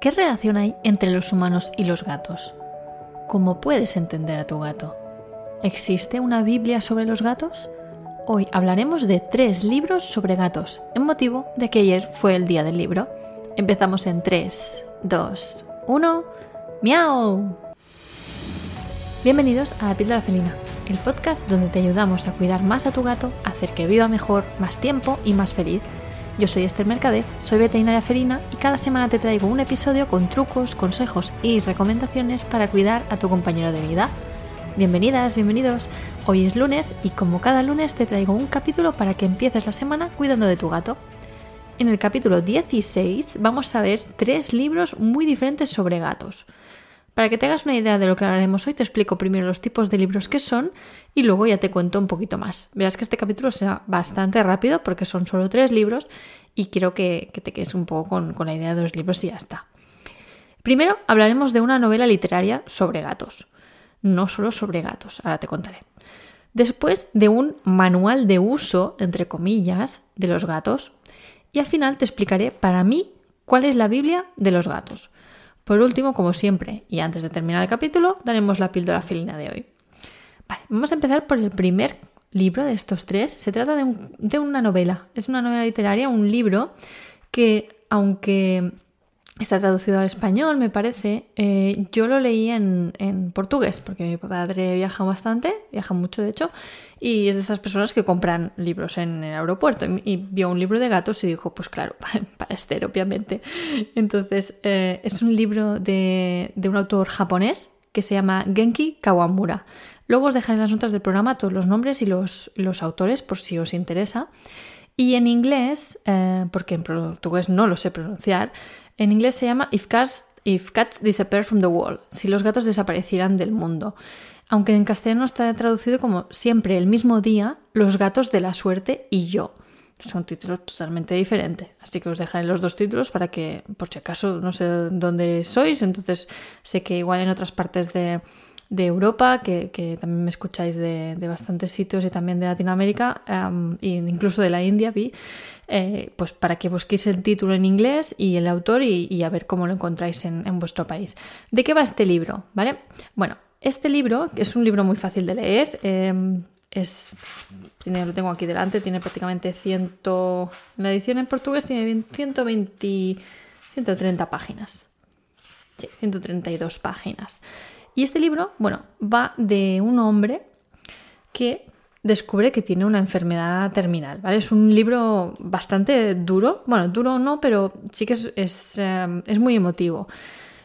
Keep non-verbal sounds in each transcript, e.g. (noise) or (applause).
¿Qué relación hay entre los humanos y los gatos? ¿Cómo puedes entender a tu gato? ¿Existe una Biblia sobre los gatos? Hoy hablaremos de tres libros sobre gatos, en motivo de que ayer fue el día del libro. Empezamos en 3, 2, 1. ¡Miau! Bienvenidos a La Píldora Felina, el podcast donde te ayudamos a cuidar más a tu gato, hacer que viva mejor, más tiempo y más feliz yo soy Esther Mercadez, soy veterinaria felina y cada semana te traigo un episodio con trucos, consejos y recomendaciones para cuidar a tu compañero de vida. Bienvenidas, bienvenidos. Hoy es lunes y como cada lunes te traigo un capítulo para que empieces la semana cuidando de tu gato. En el capítulo 16 vamos a ver tres libros muy diferentes sobre gatos. Para que te hagas una idea de lo que hablaremos hoy, te explico primero los tipos de libros que son y luego ya te cuento un poquito más. Verás que este capítulo será bastante rápido porque son solo tres libros y quiero que, te quedes un poco con, con la idea de los libros y ya está. Primero hablaremos de una novela literaria sobre gatos. No solo sobre gatos, ahora te contaré. Después de un manual de uso, entre comillas, de los gatos. Y al final te explicaré para mí cuál es la Biblia de los gatos. Por último, como siempre, y antes de terminar el capítulo, daremos la píldora felina de hoy. Vamos a empezar por el primer libro de estos tres. Se trata de una novela, es una novela literaria, un libro que, aunque Está traducido al español, me parece. Eh, yo lo leí en, portugués, porque mi padre viaja bastante, viaja mucho de hecho, y es de esas personas que compran libros en el aeropuerto. Y, vio un libro de gatos y dijo, pues claro, (laughs) para Esther, obviamente. Entonces, eh, es un libro de, un autor japonés que se llama Genki Kawamura. Luego os dejaré en las notas del programa todos los nombres y los, autores por si os interesa. Y en inglés, eh, porque en portugués no lo sé pronunciar, en inglés se llama If Cats, If Cats Disappear from the Wall, si los gatos desaparecieran del mundo. Aunque en castellano está traducido como siempre el mismo día, los gatos de la suerte y yo. Son títulos totalmente diferentes. Así que os dejaré los dos títulos para que, por si acaso, no sé dónde sois, entonces sé que igual en otras partes de, Europa, que, también me escucháis de, bastantes sitios y también de Latinoamérica, e incluso de la India, vi, eh, pues para que busquéis el título en inglés y el autor y, a ver cómo lo encontráis en, vuestro país. ¿De qué va este libro? ¿Vale? Bueno, este libro es un libro muy fácil de leer. Eh, es, lo tengo aquí delante, tiene prácticamente 100, la edición en portugués tiene 120, 130 páginas. Sí, 132 páginas. Y este libro, bueno, va de un hombre que descubre que tiene una enfermedad terminal, ¿vale? Es un libro bastante duro, bueno, duro no, pero sí que es, em, muy emotivo.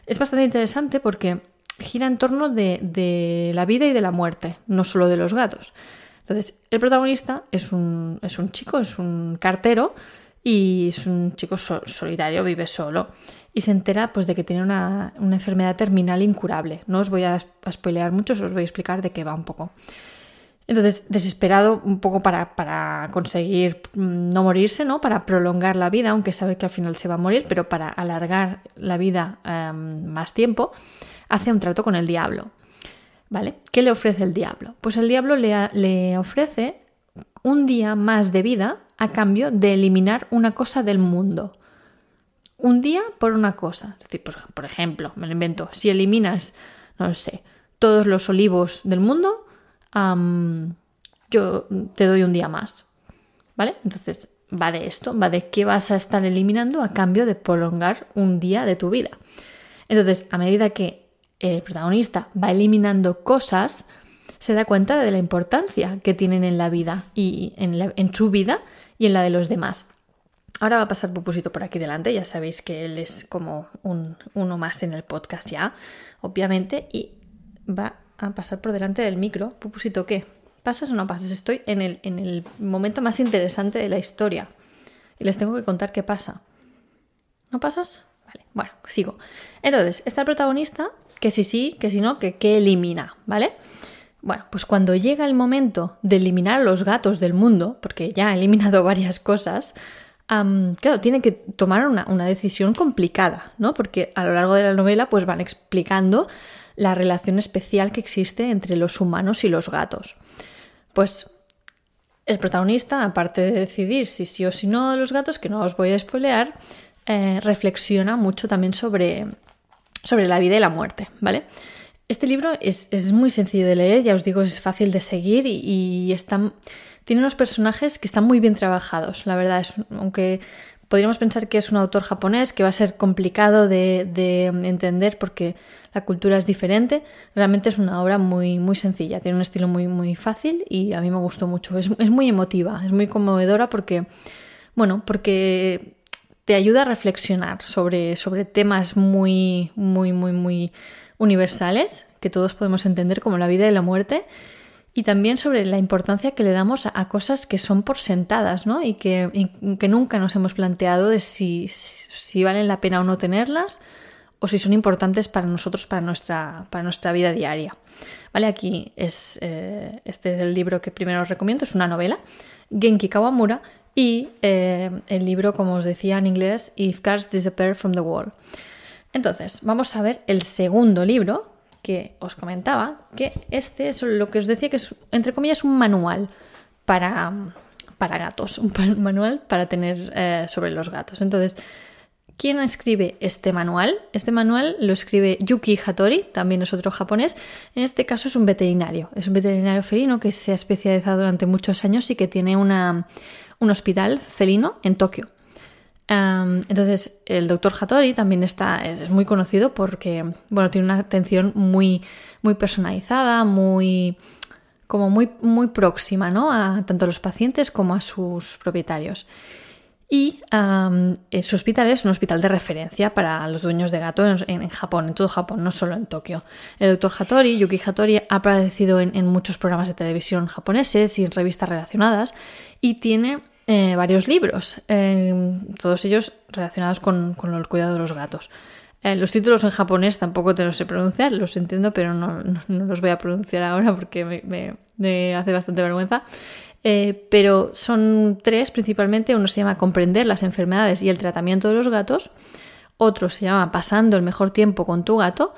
Es bastante interesante porque gira en torno de, la vida y de la muerte, no solo de los gatos. Entonces, el protagonista es un, es un chico, es un cartero y es un chico solitario, vive solo y se entera pues, de que tiene una, enfermedad terminal incurable. No os voy a, a spoilear mucho, os voy a explicar de qué va un poco. Entonces, desesperado un poco para, conseguir mm, no morirse, ¿no? Para prolongar la vida, aunque sabe que al final se va a morir, pero para alargar la vida em, más tiempo, hace un trato con el diablo. ¿Vale? ¿Qué le ofrece el diablo? Pues el diablo le, le ofrece un día más de vida a cambio de eliminar una cosa del mundo. Un día por una cosa. Es decir, por, ejemplo, me lo invento, si eliminas, no sé, todos los olivos del mundo, yo te doy un día más. ¿Vale? Entonces, va de esto, va de qué vas a estar eliminando a cambio de prolongar un día de tu vida. Entonces, a medida que el protagonista va eliminando cosas, se da cuenta de la importancia que tienen en la vida y en, su vida y en la de los demás. Ahora va a pasar Pupusito por aquí delante, ya sabéis que él es como un, uno más en el podcast ya, obviamente, y va a pasar por delante del micro. Pupusito, ¿qué? ¿Pasas o no pasas? Estoy en el, en el momento más interesante de la historia. Y les tengo que contar qué pasa. ¿No pasas? Vale, bueno, sigo. Entonces, está el protagonista, que sí sí, que si no, que, que elimina, ¿vale? Bueno, pues cuando llega el momento de eliminar a los gatos del mundo, porque ya ha eliminado (laughs) varias cosas, claro, tiene que tomar una, una, decisión complicada, ¿no? Porque a lo largo de la novela pues van explicando la relación especial que existe entre los humanos y los gatos. Pues el protagonista, aparte de decidir si sí o si no los gatos, que no os voy a spoilear, eh, reflexiona mucho también sobre, sobre la vida y la muerte, ¿vale? Este libro es, muy sencillo de leer, ya os digo, es fácil de seguir y, tiene unos personajes que están muy bien trabajados, la verdad, es, aunque podríamos pensar que es un autor japonés que va a ser complicado de, de, entender porque la cultura es diferente. Realmente es una obra muy, muy sencilla, tiene un estilo muy, muy fácil y a mí me gustó mucho. Es, es muy emotiva, es muy conmovedora porque, bueno, porque te ayuda a reflexionar sobre, sobre temas muy, muy, muy, muy universales que todos podemos entender como la vida y la muerte y también sobre la importancia que le damos a, cosas que son por sentadas, ¿no? Y que, que nunca nos hemos planteado de si, si, valen la pena o no tenerlas o si son importantes para nosotros, para nuestra, para nuestra vida diaria. Vale, aquí es, eh, este es el libro que primero os recomiendo, es una novela, Genki Kawamura, y eh, el libro, como os decía en inglés, If Cars Disappear from the Wall. Entonces, vamos a ver el segundo libro, que os comentaba, que este es lo que os decía que es, entre comillas, un manual para, para gatos, (laughs) un manual para tener eh, sobre los gatos. Entonces, ¿quién escribe este manual? Este manual lo escribe Yuki Hattori, también es otro japonés. En este caso es un veterinario, es un veterinario felino que se ha especializado durante muchos años y que tiene una, un hospital felino en Tokio entonces, el doctor Hattori también está, es, muy conocido porque, bueno, tiene una atención muy, muy personalizada, muy, como muy, muy próxima, ¿no? A tanto a los pacientes como a sus propietarios. Y su hospital es un hospital de referencia para los dueños de gato en, Japón, en todo Japón, no solo en Tokio. El doctor Hattori, Yuki Hattori, ha aparecido en, en muchos programas de televisión japoneses y en revistas relacionadas y tiene eh, varios libros, eh, todos ellos relacionados con, el cuidado de los gatos. Eh, los títulos en japonés tampoco te los sé pronunciar, los entiendo, pero no, los voy a pronunciar ahora porque me, hace bastante vergüenza. pero son tres principalmente. Uno se llama Comprender las enfermedades y el tratamiento de los gatos. Otro se llama Pasando el mejor tiempo con tu gato.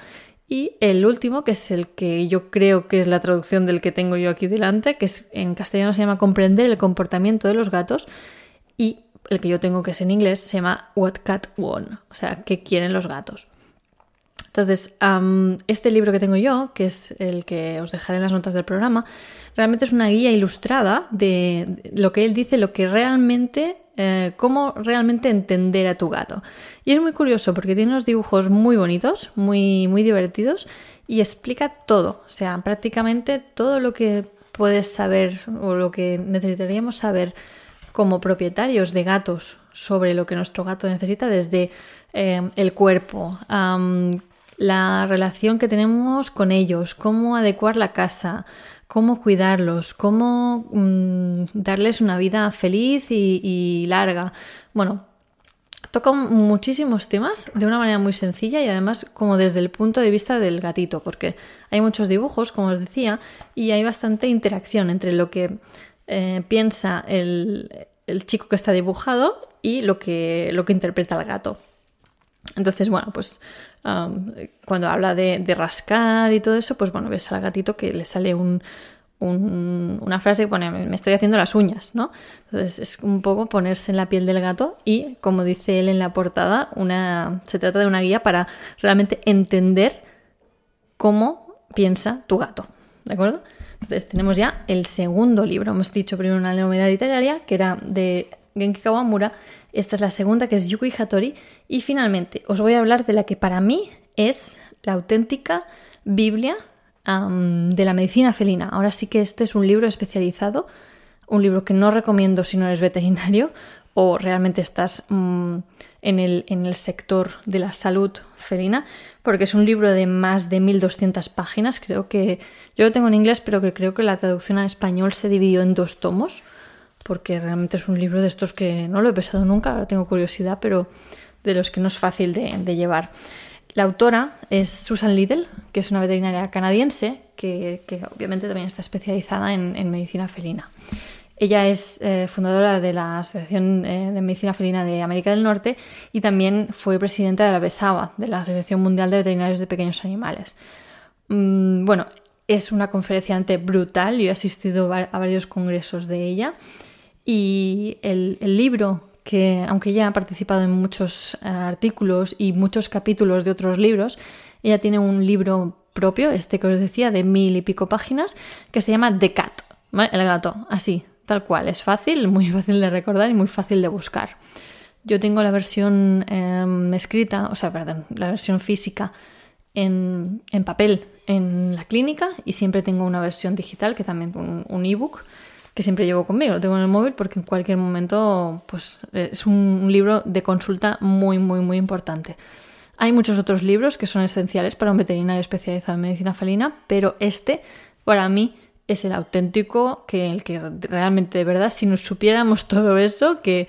Y el último, que es el que yo creo que es la traducción del que tengo yo aquí delante, que es, en castellano se llama Comprender el comportamiento de los gatos. Y el que yo tengo, que es en inglés, se llama What Cat Want, o sea, ¿qué quieren los gatos? Entonces, este libro que tengo yo, que es el que os dejaré en las notas del programa, realmente es una guía ilustrada de lo que él dice, lo que realmente eh, cómo realmente entender a tu gato. Y es muy curioso porque tiene unos dibujos muy bonitos, muy, muy divertidos y explica todo, o sea, prácticamente todo lo que puedes saber o lo que necesitaríamos saber como propietarios de gatos sobre lo que nuestro gato necesita desde eh, el cuerpo, la relación que tenemos con ellos, cómo adecuar la casa, cómo cuidarlos, cómo mm, darles una vida feliz y, larga. Bueno, toca muchísimos temas de una manera muy sencilla y además como desde el punto de vista del gatito, porque hay muchos dibujos, como os decía, y hay bastante interacción entre lo que eh, piensa el, chico que está dibujado y lo que, lo que interpreta el gato. Entonces, bueno, pues cuando habla de, rascar y todo eso, pues bueno, ves al gatito que le sale una frase que pone, me estoy haciendo las uñas, ¿no? Entonces es un poco ponerse en la piel del gato y, como dice él en la portada, una, se trata de una guía para realmente entender cómo piensa tu gato, ¿de acuerdo? Entonces tenemos ya el segundo libro, hemos dicho primero una novedad literaria que era de Genki Kawamura, esta es la segunda que es Yuki Hattori y finalmente os voy a hablar de la que para mí es la auténtica Biblia de la medicina felina. Ahora sí que este es un libro especializado, un libro que no recomiendo si no eres veterinario o realmente estás mm, en, el, en, el, sector de la salud felina, porque es un libro de más de 1200 páginas. Creo que yo lo tengo en inglés, pero que creo que la traducción a español se dividió en dos tomos, porque realmente es un libro de estos que no lo he pesado nunca, ahora tengo curiosidad, pero de los que no es fácil de, llevar. La autora es Susan Liddell, que es una veterinaria canadiense que, obviamente también está especializada en, medicina felina. Ella es eh, fundadora de la Asociación eh, de Medicina Felina de América del Norte y también fue presidenta de la BESABA, de la Asociación Mundial de Veterinarios de Pequeños Animales. Mm, bueno, es una conferenciante brutal, yo he asistido a varios congresos de ella y el, libro que aunque ya ha participado en muchos eh, artículos y muchos capítulos de otros libros, ella tiene un libro propio, este que os decía, de mil y pico páginas, que se llama The Cat, el gato, así, tal cual. Es fácil, (laughs) muy fácil de recordar y muy fácil de buscar. Yo tengo la versión em, escrita, o sea, perdón, la versión física en, papel en la clínica y siempre tengo una versión digital, que también un, un ebook que siempre llevo conmigo, lo tengo en el móvil porque en cualquier momento pues, es un libro de consulta muy, muy, muy importante. Hay muchos otros libros que son esenciales para un veterinario especializado en medicina felina, pero este, para mí, es el auténtico, que el que realmente de verdad, si nos supiéramos (laughs) todo eso, que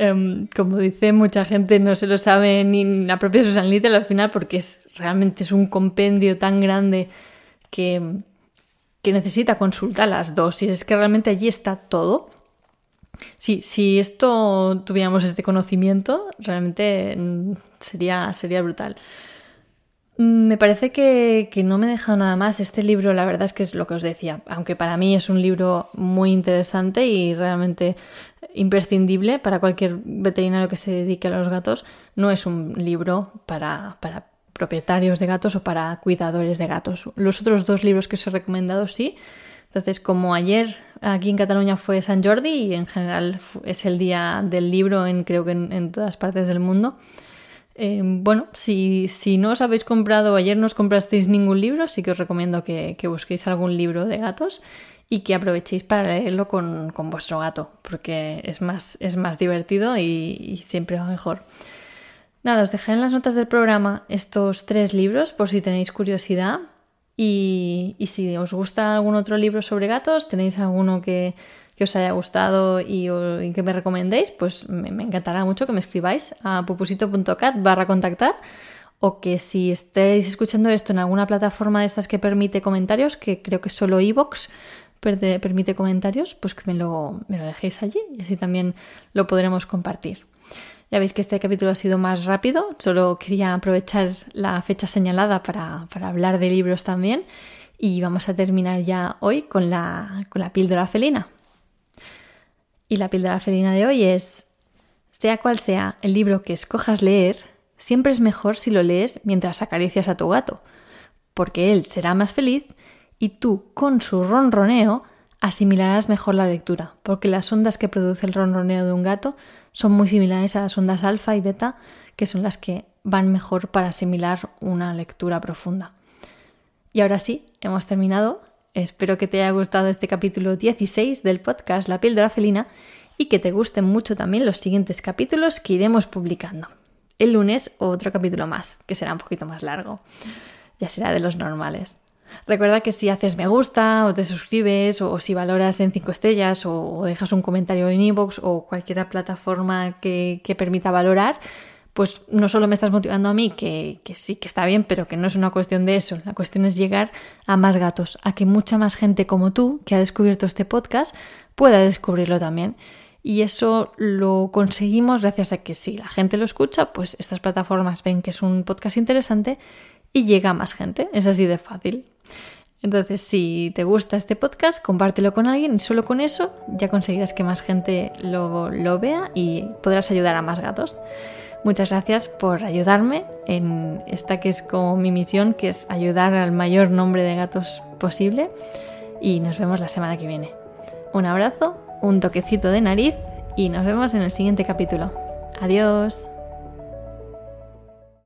Em, como dice mucha gente, no se lo sabe ni la propia Susan Little al final porque es realmente es un compendio tan grande que, que necesita consulta las dosis. Es que realmente allí está todo. Si esto tuviéramos este conocimiento, realmente mm, sería, sería brutal. Mm, me parece que, no me he dejado nada más. Este libro, la verdad es que es lo que os decía, aunque para mí es un libro muy interesante y realmente imprescindible para cualquier veterinario que se dedique a los gatos, no es un libro para, para propietarios de gatos o para cuidadores de gatos. Los otros dos libros que os he recomendado sí. Entonces, como ayer aquí en Cataluña fue San Jordi y en general es el día del libro en creo que en todas partes del mundo, eh, bueno, si, si, no os habéis comprado, ayer no os comprasteis ningún libro, sí que os recomiendo que, busquéis algún libro de gatos y que aprovechéis para leerlo con, vuestro gato, porque es más, es más divertido y, siempre va mejor. Nada, os dejé en las notas del programa estos tres libros por si tenéis curiosidad. Y, si os gusta algún otro libro sobre gatos, tenéis alguno que, que os haya gustado y, que me recomendéis, pues me, encantará mucho que me escribáis a pupusito.cat barra contactar o que si estáis escuchando esto en alguna plataforma de estas que permite comentarios, que creo que solo iVoox permite comentarios, pues que me lo dejéis allí y así también lo podremos compartir. Ya veis que este capítulo ha sido más rápido, solo quería aprovechar la fecha señalada para, para hablar de libros también y vamos a terminar ya hoy con la, con la píldora felina. Y la píldora felina de hoy es, sea cual sea el libro que escojas leer, siempre es mejor si lo lees mientras acaricias a tu gato, porque él será más feliz y tú, con su ronroneo, asimilarás mejor la lectura, porque las ondas que produce el ronroneo de un gato son muy similares a las ondas alfa y beta, que son las que van mejor para asimilar una lectura profunda. Y ahora sí, hemos terminado. Espero que te haya gustado este capítulo 16 del podcast La piel de la felina y que te gusten mucho también los siguientes capítulos que iremos publicando. El lunes otro capítulo más, que será un poquito más largo. Ya será de los normales. Recuerda que si haces me gusta o te suscribes o, si valoras en 5 estrellas o, dejas un comentario en iVoox o cualquier plataforma que permita valorar, pues no solo me estás motivando a mí, que, sí que está bien, pero que no es una cuestión de eso. La cuestión es llegar a más gatos, a que mucha más gente como tú, que ha descubierto este podcast, pueda descubrirlo también. Y eso lo conseguimos gracias a que si la gente lo escucha, pues estas plataformas ven que es un podcast interesante y llega a más gente. Es así de fácil. Entonces, si te gusta este podcast, compártelo con alguien y solo con eso ya conseguirás que más gente lo, lo vea y podrás ayudar a más gatos. Muchas gracias por ayudarme en esta que es como mi misión, que es ayudar al mayor nombre de gatos posible. Y nos vemos la semana que viene. Un abrazo, un toquecito de nariz y nos vemos en el siguiente capítulo. Adiós.